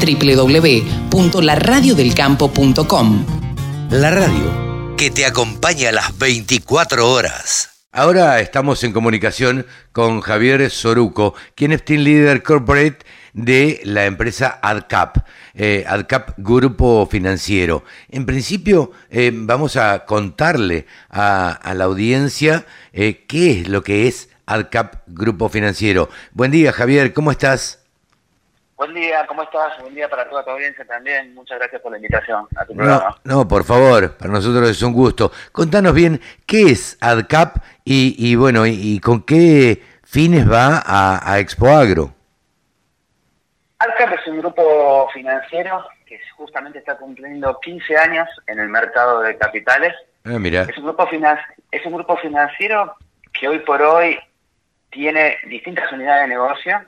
www.laradiodelcampo.com. La radio que te acompaña a las 24 horas. Ahora estamos en comunicación con Javier Soruco, quien es Team Leader Corporate de la empresa AdCap, eh, AdCap Grupo Financiero. En principio, eh, vamos a contarle a, la audiencia eh, qué es lo que es AdCap Grupo Financiero. Buen día, Javier, ¿cómo estás? Buen día, ¿cómo estás? Buen día para toda tu audiencia también. Muchas gracias por la invitación a tu programa. No, por favor, para nosotros es un gusto. Contanos bien qué es AdCap y, bueno, y, con qué fines va a, a Expo Agro. AdCap es un grupo financiero que justamente está cumpliendo 15 años en el mercado de capitales. Ah, mira. Es un grupo es un grupo financiero que hoy por hoy tiene distintas unidades de negocio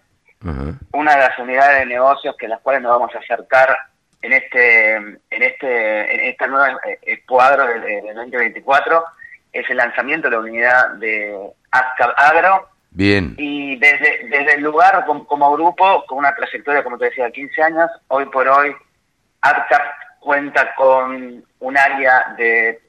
una de las unidades de negocios que las cuales nos vamos a acercar en este en este en esta nueva eh, cuadro del, 2024 es el lanzamiento de la unidad de Agro. Bien. Y desde, desde el lugar como, grupo, con una trayectoria, como te decía, de 15 años, hoy por hoy AdCap cuenta con un área de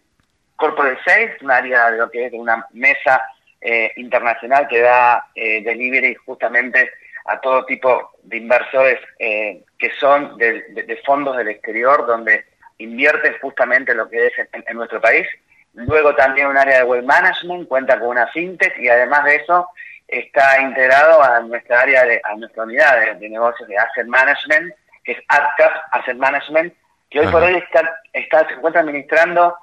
corporate sales, un área de lo que es una mesa eh, internacional que da eh, delivery justamente a todo tipo de inversores eh, que son de, fondos del exterior, donde invierten justamente lo que es en, nuestro país. Luego también un área de web management, cuenta con una fintech y además de eso está integrado a nuestra área, de, a nuestra unidad de, negocios de asset management, que es AdCap Asset Management, que hoy por hoy está, está, se encuentra administrando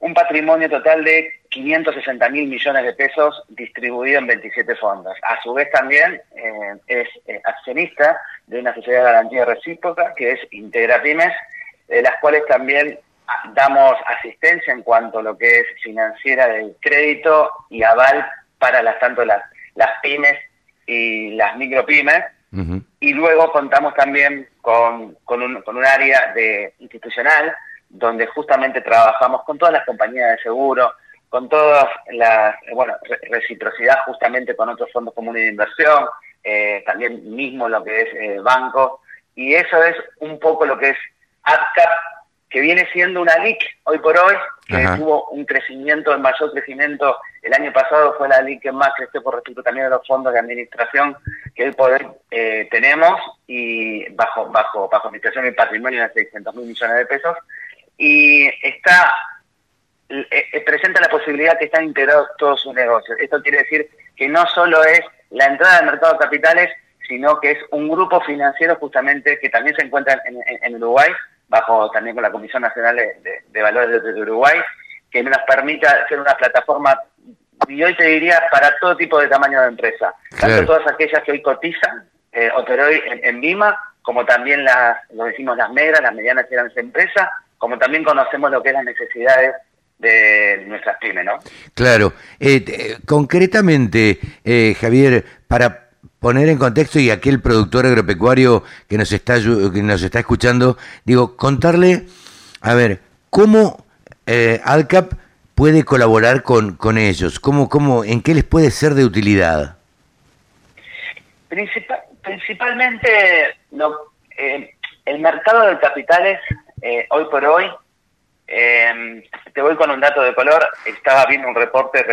un patrimonio total de 560 mil millones de pesos distribuido en 27 fondos. A su vez también eh, es eh, accionista de una sociedad de garantía recíproca que es Integra Pymes, de las cuales también damos asistencia en cuanto a lo que es financiera del crédito y aval para las tanto las, las pymes y las micropymes. Y luego contamos también con, con, un, con un área de institucional donde justamente trabajamos con todas las compañías de seguro, con todas las, bueno, reciprocidad justamente con otros fondos comunes de inversión, eh, también mismo lo que es eh, banco, y eso es un poco lo que es AdCap, que viene siendo una LIC hoy por hoy, que tuvo un crecimiento, el mayor crecimiento el año pasado fue la LIC que más creció por respecto también de los fondos de administración que hoy por hoy eh, tenemos y bajo bajo bajo administración y patrimonio de 600 mil millones de pesos y está eh, eh, presenta la posibilidad que están integrados todos sus negocios. Esto quiere decir que no solo es la entrada al mercado de capitales, sino que es un grupo financiero justamente que también se encuentra en, Uruguay, bajo también con la Comisión Nacional de, Valores de, Uruguay, que nos permita ser una plataforma, y hoy te diría, para todo tipo de tamaño de empresa. Tanto todas aquellas que hoy cotizan, eh, hoy en, en Vima, como también las, lo decimos las negras, las medianas y grandes empresas, como también conocemos lo que es las necesidades de nuestras pymes, ¿no? Claro. Eh, concretamente, eh, Javier, para poner en contexto y aquel productor agropecuario que nos está que nos está escuchando, digo, contarle, a ver, cómo eh, ADCAP puede colaborar con, con ellos, cómo, cómo, en qué les puede ser de utilidad. principalmente, lo, eh, el mercado de capitales eh, hoy por hoy, eh, te voy con un dato de color, estaba viendo un reporte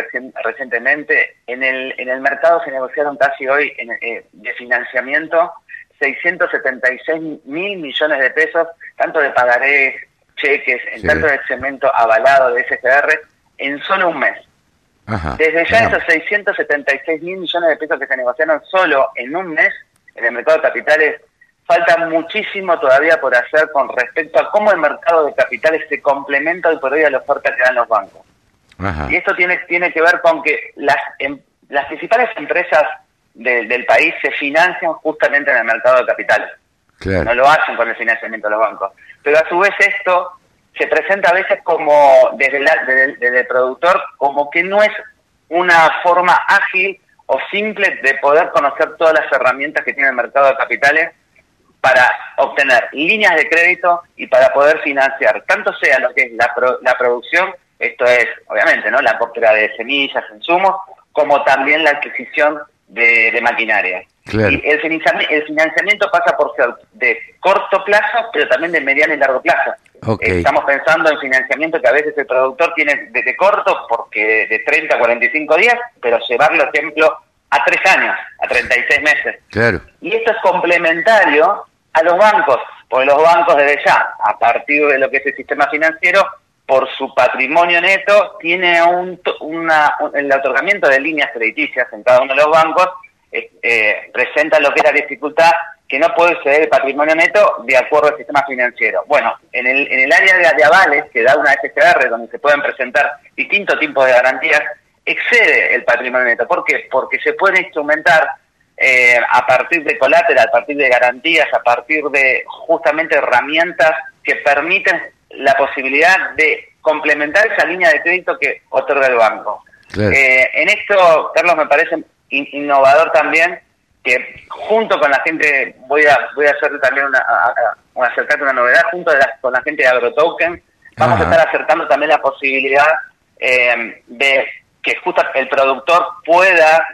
recientemente, en el, en el mercado se negociaron casi hoy eh, de financiamiento 676 mil millones de pesos, tanto de pagarés, cheques, en tanto de cemento avalado de SGR, en solo un mes. Desde ya esos 676 mil millones de pesos que se negociaron solo en un mes en el mercado de capitales falta muchísimo todavía por hacer con respecto a cómo el mercado de capitales se complementa hoy por hoy a la oferta que dan los bancos. Y esto tiene, tiene que ver con que las, em, las principales empresas del país se financian justamente en el mercado de capitales. No lo hacen con el financiamiento de los bancos. Pero a su vez esto se presenta a veces como desde, desde el productor como que no es una forma ágil o simple de poder conocer todas las herramientas que tiene el mercado de capitales para obtener líneas de crédito y para poder financiar, tanto sea lo que es la, la producción, esto es obviamente no la compra de semillas, insumos, como también la adquisición de, maquinaria. Y el financiamiento, pasa por ser de corto plazo, pero también de mediano y largo plazo. Estamos pensando en financiamiento que a veces el productor tiene desde corto, porque de 30 a 45 días, pero llevarlo, ejemplo, a tres años, a 36 meses. Claro. Y esto es complementario a los bancos, porque los bancos desde ya, a partir de lo que es el sistema financiero, por su patrimonio neto, tiene un, una, el otorgamiento de líneas crediticias en cada uno de los bancos, eh, presenta lo que es la dificultad que no puede ceder el patrimonio neto de acuerdo al sistema financiero. Bueno, en el, en el área de, avales que da una SCR, donde se pueden presentar distintos tipos de garantías, excede el patrimonio neto. ¿Por qué? Porque se puede instrumentar eh, a partir de colateral, a partir de garantías, a partir de justamente herramientas que permiten la posibilidad de complementar esa línea de crédito que otorga el banco. Eh, en esto, Carlos, me parece innovador también que junto con la gente, voy a voy a hacer también una, acercarte una novedad, junto con la gente de AgroToken, vamos a estar acercando también la posibilidad eh, de que justo el productor pueda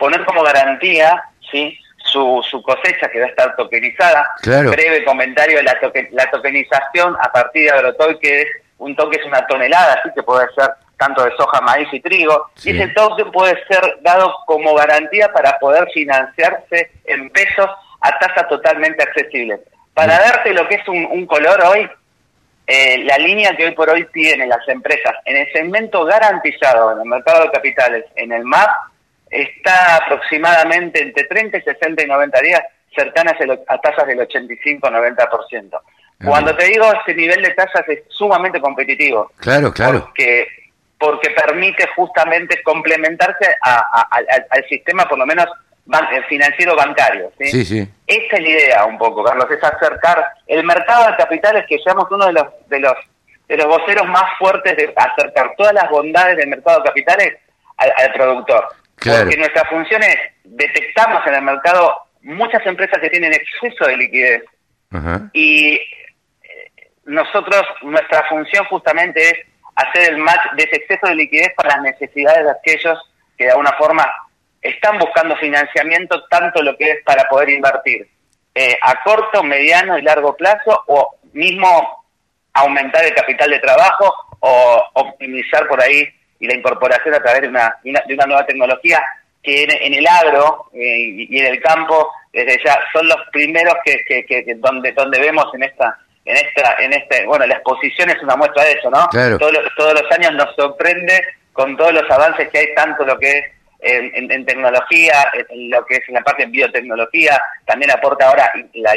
poner como garantía, ¿sí? Su, su cosecha que va a estar tokenizada. Breve comentario de la, la tokenización a partir de Agrotoy, que es un toque es una tonelada, así que puede ser tanto de soja, maíz y trigo. Y ese token puede ser dado como garantía para poder financiarse en pesos a tasa totalmente accesible. Para darte lo que es un, color hoy, eh, la línea que hoy por hoy tienen las empresas en el segmento garantizado en el mercado de capitales, en el MAP, está aproximadamente entre 30 y 60 y 90 días cercanas a tasas del 85-90%. Cuando te digo ese nivel de tasas es sumamente competitivo. Claro, claro. Porque, porque permite justamente complementarse al sistema, por lo menos eh, financiero bancario. ¿sí? Sí, sí. Esta es la idea un poco, Carlos, es acercar el mercado de capitales, que seamos uno de los, de los, de los voceros más fuertes de acercar todas las bondades del mercado de capitales al productor. Porque nuestra función es, detectamos en el mercado muchas empresas que tienen exceso de liquidez. Y eh, nosotros, nuestra función justamente es hacer el match de ese exceso de liquidez para las necesidades de aquellos que de alguna forma están buscando financiamiento, tanto lo que es para poder invertir eh, a corto, mediano y largo plazo, o mismo aumentar el capital de trabajo o optimizar por ahí y la incorporación a través de una, de una nueva tecnología que en, el agro eh, y en el campo desde ya son los primeros que, que, donde donde vemos en esta en esta en este bueno la exposición es una muestra de eso no todos los, todos los años nos sorprende con todos los avances que hay tanto lo que es en, tecnología, en lo que es en la parte de biotecnología, también aporta ahora la,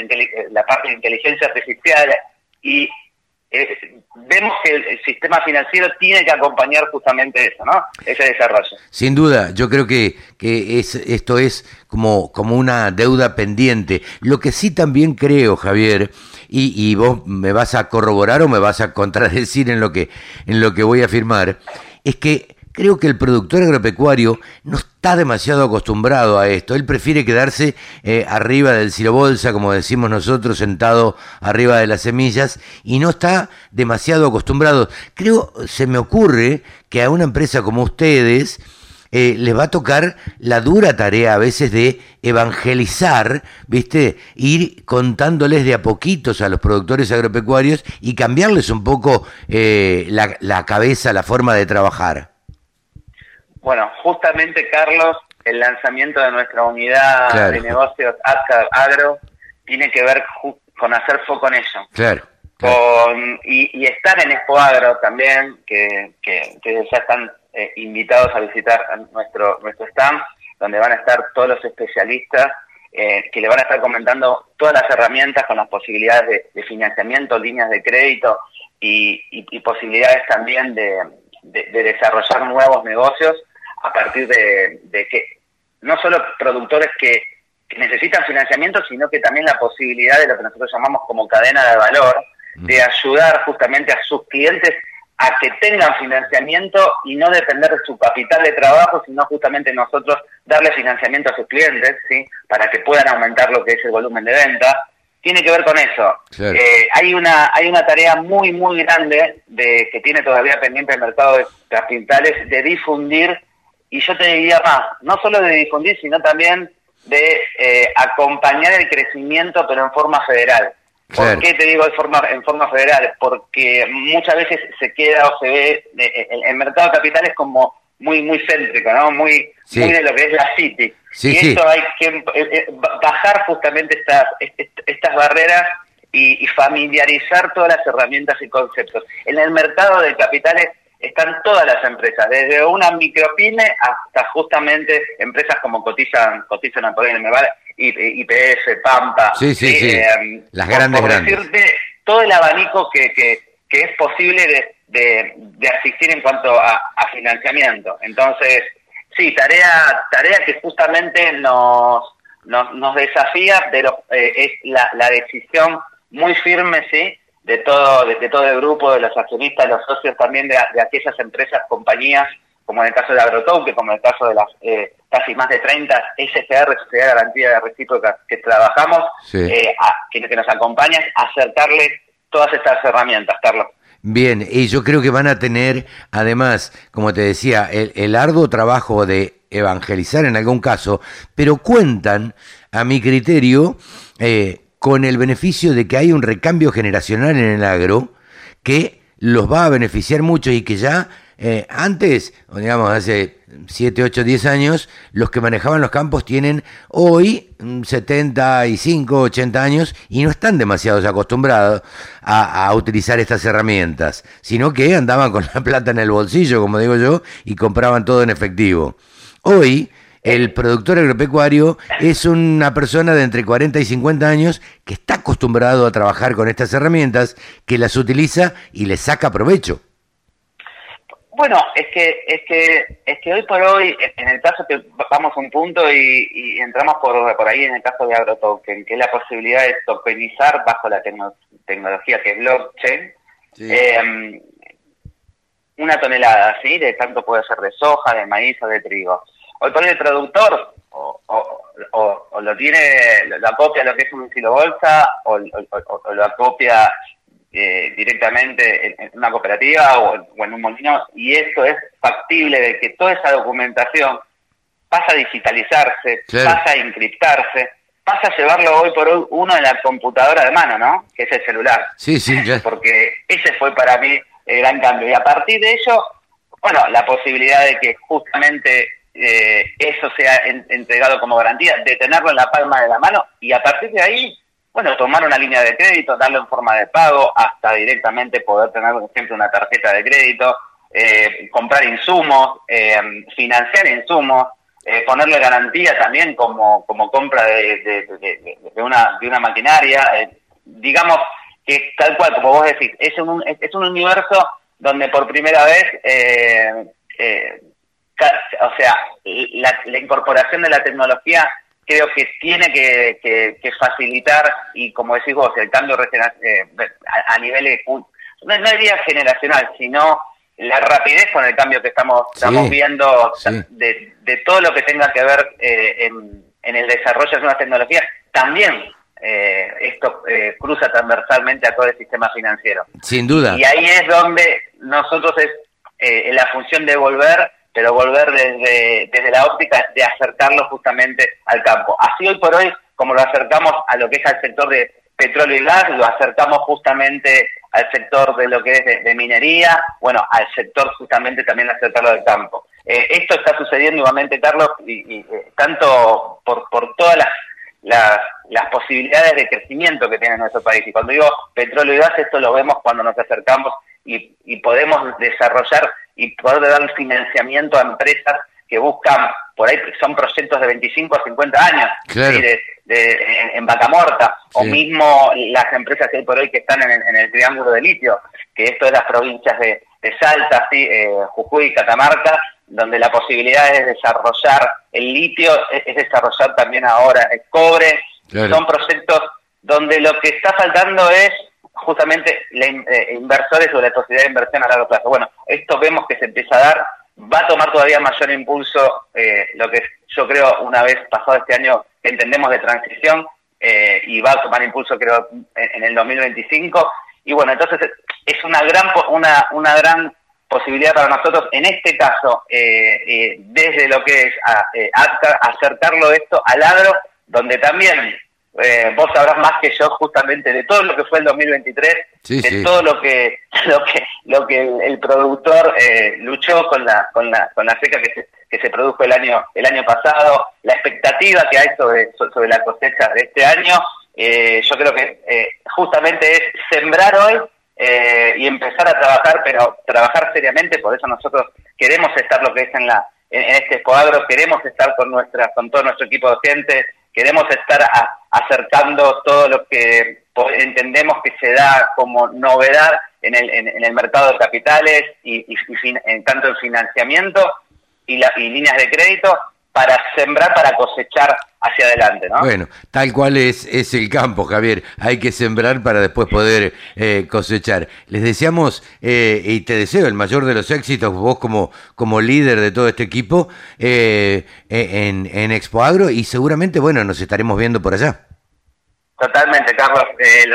la parte de inteligencia artificial y eh, vemos que el, sistema financiero tiene que acompañar justamente eso, ¿no? Ese desarrollo. Sin duda, yo creo que, que es, esto es como, como una deuda pendiente. Lo que sí también creo, Javier, y, y vos me vas a corroborar o me vas a contradecir en lo que, en lo que voy a afirmar, es que Creo que el productor agropecuario no está demasiado acostumbrado a esto. Él prefiere quedarse eh, arriba del silobolsa, como decimos nosotros, sentado arriba de las semillas, y no está demasiado acostumbrado. Creo, se me ocurre que a una empresa como ustedes eh, les va a tocar la dura tarea a veces de evangelizar, ¿viste? Ir contándoles de a poquitos a los productores agropecuarios y cambiarles un poco eh, la, la cabeza, la forma de trabajar. Bueno, justamente, Carlos, el lanzamiento de nuestra unidad de negocios Agro tiene que ver con hacer foco en eso. Claro. Con, y, estar en Expo Agro también, que, que, ya están eh, invitados a visitar nuestro, nuestro stand, donde van a estar todos los especialistas eh, que le van a estar comentando todas las herramientas con las posibilidades de, financiamiento, líneas de crédito y, y, posibilidades también de, de desarrollar nuevos negocios a partir de, que no solo productores que, necesitan financiamiento, sino que también la posibilidad de lo que nosotros llamamos como cadena de valor, de ayudar justamente a sus clientes a que tengan financiamiento y no depender de su capital de trabajo, sino justamente nosotros darle financiamiento a sus clientes, ¿sí? para que puedan aumentar lo que es el volumen de venta. Tiene que ver con eso. Eh, hay una hay una tarea muy, muy grande de que tiene todavía pendiente el mercado de capitales de difundir y yo te diría más, no solo de difundir, sino también de eh, acompañar el crecimiento, pero en forma federal. ¿Por qué te digo en forma, en forma federal? Porque muchas veces se queda o se ve, el, mercado de capitales como muy muy céntrico, ¿no? Muy, muy de lo que es la City. y esto hay que eh, eh, bajar justamente estas, estas barreras y, familiarizar todas las herramientas y conceptos. En el mercado de capitales están todas las empresas, desde una micropyme hasta justamente empresas como cotizan, cotizan a poder, me vale, IPS, Pampa. Sí, sí, sí. Eh, las grandes, Decirte todo el abanico que, que, es posible de, de, asistir en cuanto a, financiamiento. Entonces, sí, tarea, tarea que justamente nos, nos, desafía, pero eh, es la, la decisión muy firme, sí, de todo, de, todo el grupo, de los accionistas, los socios también de, aquellas empresas, compañías, como en el caso de Agrotoque, como en el caso de las eh, casi más de 30 SGR, Sociedad de Garantía de Recíproca, que trabajamos, eh, a, que, nos acompañan, a acercarle todas estas herramientas, Carlos. Bien, y yo creo que van a tener, además, como te decía, el, el arduo trabajo de evangelizar en algún caso, pero cuentan, a mi criterio, eh, con el beneficio de que hay un recambio generacional en el agro que los va a beneficiar mucho y que ya eh, antes, digamos hace 7, 8, 10 años, los que manejaban los campos tienen hoy 75, 80 años y no están demasiado acostumbrados a, a, utilizar estas herramientas, sino que andaban con la plata en el bolsillo, como digo yo, y compraban todo en efectivo. Hoy el productor agropecuario es una persona de entre 40 y 50 años que está acostumbrado a trabajar con estas herramientas, que las utiliza y le saca provecho. Bueno, es que es que es que hoy por hoy, en el caso que vamos a un punto y, entramos por, por ahí en el caso de AgroToken, que es la posibilidad de tokenizar bajo la tecnología que es blockchain, em, una tonelada, ¿sí? De tanto puede ser de soja, de maíz o de trigo. Hoy por el productor o, o, lo tiene, lo, acopia lo que es un kilo bolsa o, lo acopia eh, directamente en, una cooperativa o, en un molino y esto es factible de que toda esa documentación pasa a digitalizarse, pasa a encriptarse, pasa a llevarlo hoy por hoy uno en la computadora de mano, ¿no? Que es el celular. Sí, sí, Porque ese fue para mí el gran cambio. Y a partir de ello, bueno, la posibilidad de que justamente eh, eso sea entregado como garantía, de tenerlo en la palma de la mano y a partir de ahí, bueno, tomar una línea de crédito, darlo en forma de pago, hasta directamente poder tener, siempre una tarjeta de crédito, eh, comprar insumos, eh, financiar insumos, ponerle garantía también como, como compra de, de, una, de una maquinaria. digamos que tal cual, como vos decís, es un, es un universo donde por primera vez eh, o sea, la, incorporación de la tecnología creo que tiene que, facilitar y como decís vos, el cambio eh, a, nivel, de, no, diría generacional, sino la rapidez con el cambio que estamos, estamos viendo de, todo lo que tenga que ver eh, en, el desarrollo de nuevas tecnologías, también eh, esto cruza transversalmente a todo el sistema financiero. Sin duda. Y ahí es donde nosotros es la función de volver pero volver desde, desde la óptica de acercarlo justamente al campo. Así hoy por hoy, como lo acercamos a lo que es al sector de petróleo y gas, lo acercamos justamente al sector de lo que es de, minería, bueno, al sector justamente también acercarlo del campo. Eh, esto está sucediendo igualmente, Carlos, y, eh, tanto por, por todas las, las, posibilidades de crecimiento que tiene nuestro país. Y cuando digo petróleo y gas, esto lo vemos cuando nos acercamos y, y podemos desarrollar y poder dar financiamiento a empresas que buscan, por ahí son proyectos de 25 a 50 años, en, vaca morta, o mismo las empresas que hay por hoy que están en, el triángulo de litio, que esto es las provincias de, Salta, ¿sí? eh, Jujuy y Catamarca, donde la posibilidad es desarrollar el litio, es, desarrollar también ahora el cobre, son proyectos donde lo que está faltando es justamente la, eh, inversores o la posibilidad de inversión a largo plazo. Bueno, esto vemos que se empieza a dar, va a tomar todavía mayor impulso eh, lo que yo creo una vez pasado este año que entendemos de transición eh, y va a tomar impulso creo en, el 2025 y bueno entonces es una gran una una gran posibilidad para nosotros, en este caso, eh, desde lo que es acercarlo esto al agro, donde también eh, vos sabrás más que yo justamente de todo lo que fue el 2023, de todo lo que lo que lo que el, productor eh, luchó con la con la con la seca que se, que se produjo el año el año pasado, la expectativa que hay sobre sobre la cosecha de este año. Eh, yo creo que justamente es sembrar hoy y empezar a trabajar, pero trabajar seriamente. Por eso nosotros queremos estar lo que es en la en, este Expoagro, queremos estar con nuestra con todo nuestro equipo de gente queremos estar acercando todo lo que entendemos que se da como novedad en el, en, el mercado de capitales y, en, tanto en financiamiento y, la, y líneas de crédito para sembrar, para cosechar hacia adelante, ¿no? Bueno, tal cual es, es el campo, Javier. Hay que sembrar para después poder eh, cosechar. Les deseamos, eh, y te deseo el mayor de los éxitos, vos como, como líder de todo este equipo, eh, en, en Expo Agro, y seguramente, bueno, nos estaremos viendo por allá. Totalmente, Carlos.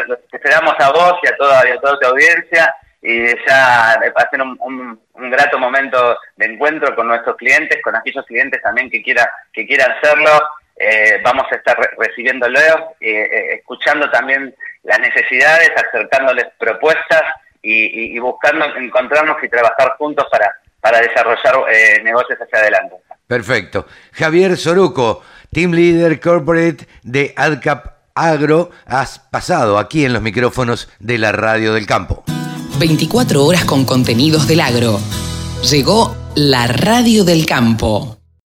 los esperamos a vos y a toda, y a toda tu audiencia y ya hacer un, un, un, grato momento de encuentro con nuestros clientes, con aquellos clientes también que quiera que quieran hacerlo. Eh, vamos a estar recibiéndolos, eh, eh, escuchando también las necesidades, acercándoles propuestas y, y, buscando encontrarnos y trabajar juntos para, para desarrollar eh, negocios hacia adelante. Perfecto. Javier Soruco, Team Leader Corporate de AdCap Agro, has pasado aquí en los micrófonos de la Radio del Campo. 24 horas con contenidos del agro. Llegó la radio del campo.